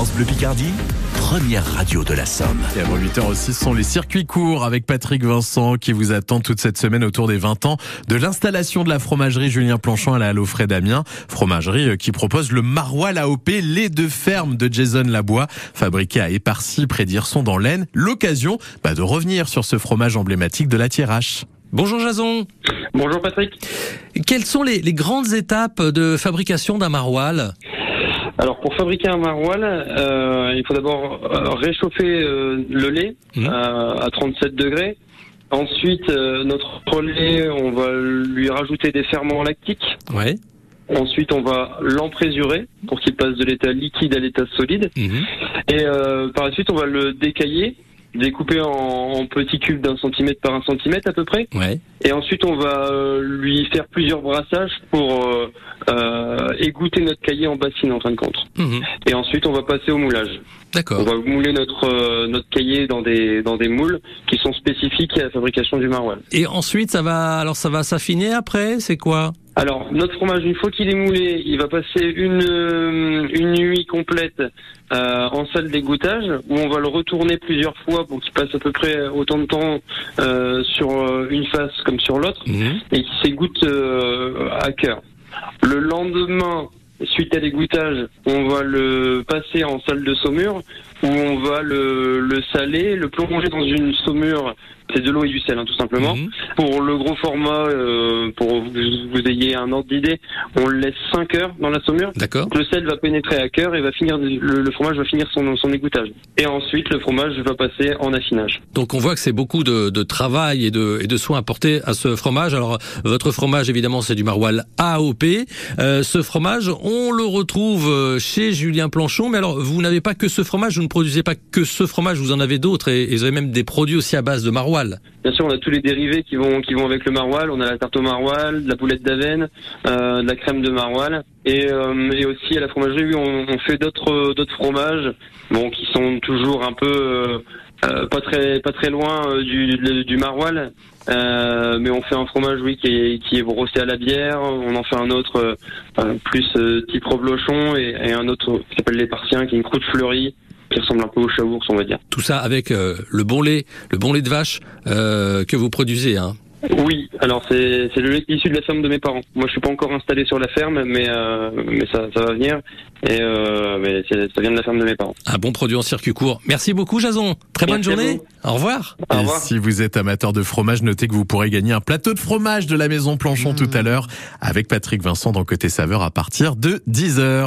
France Bleu Picardie, première radio de la Somme. Et avant 8h aussi, ce sont les circuits courts avec Patrick Vincent qui vous attend toute cette semaine autour des 20 ans de l'installation de la fromagerie Julien Planchon à la Halle Frais d'Amiens. Fromagerie euh, qui propose le maroilles AOP, lait de ferme de Jason Labois, fabriqué à Éparcy près d'Irson dans l'Aisne. L'occasion bah, de revenir sur ce fromage emblématique de la Thiérache. Bonjour Jason. Bonjour Patrick. Quelles sont les, les grandes étapes de fabrication d'un maroilles? Alors pour fabriquer un maroilles, euh, il faut d'abord euh, réchauffer euh, le lait Mhm. euh, à 37 degrés. Ensuite, euh, notre lait, on va lui rajouter des ferments lactiques. Ouais. Ensuite, on va l'emprésurer pour qu'il passe de l'état liquide à l'état solide. Mhm. Et euh, par la suite, on va le décailler, découper en, en petits cubes d'un centimètre par un centimètre à peu près. Ouais. Et ensuite, on va lui faire plusieurs brassages pour euh, euh, égoutter notre cahier en bassine en fin de compte. Mhm. Et ensuite, on va passer au moulage. On D'accord. va mouler notre euh, notre cahier dans des dans des moules qui sont spécifiques à la fabrication du maroilles. Et ensuite, ça va, alors ça va s'affiner après, c'est quoi? Alors, notre fromage, une fois qu'il est moulé, il va passer une euh, une nuit complète euh, en salle d'égouttage où on va le retourner plusieurs fois pour qu'il passe à peu près autant de temps euh, sur euh, une face comme sur l'autre. Mhm. et qui s'égoutte euh, à cœur. Le lendemain, suite à l'égouttage, on va le passer en salle de saumure où on va le, le saler, le plonger dans une saumure. C'est de l'eau et du sel, hein, tout simplement. Mhm. Pour le gros format, euh, pour que vous, vous ayez un ordre d'idée, on le laisse 5 heures dans la saumure. D'accord. Le sel va pénétrer à cœur et va finir le, le fromage va finir son, son égouttage. Et ensuite, le fromage va passer en affinage. Donc on voit que c'est beaucoup de, de travail et de, et de soins apportés à ce fromage. Alors votre fromage évidemment c'est du maroilles AOP. Euh, ce fromage on le retrouve euh, chez Julien Planchon. Mais alors vous n'avez pas que ce fromage, vous ne produisez pas que ce fromage, vous en avez d'autres et, vous avez même des produits aussi à base de maroilles. Bien sûr, on a tous les dérivés qui vont avec le maroilles. On a la tarte au maroilles, de la boulette d'avenne, euh, de la crème de maroilles, et, euh, et aussi à la fromagerie, oui, on, on fait d'autres fromages, qui sont toujours un peu euh, pas très pas très loin euh, du du, du. Euh, mais on fait un fromage, oui, qui est qui est brossé à la bière. On en fait un autre euh, plus type reblochon et, et un autre qui s'appelle les Parsiens, qui est une croûte fleurie, qui ressemble un peu au chaours, on va dire. Tout ça avec le bon lait, le bon lait de vache que vous produisez. Hein. Oui, alors c'est c'est le lait issu de la ferme de mes parents. Moi, je suis pas encore installé sur la ferme, mais euh, mais ça ça va venir. Et euh, mais c'est- ça vient de la ferme de mes parents. Un bon produit en circuit court. Merci beaucoup Jason. Très bonne Merci journée. Au revoir. Au Et revoir. si vous êtes amateur de fromage, notez que vous pourrez gagner un plateau de fromage de la maison Planchon tout à l'heure avec Patrick Vincent dans Côté Saveur à partir de 10h.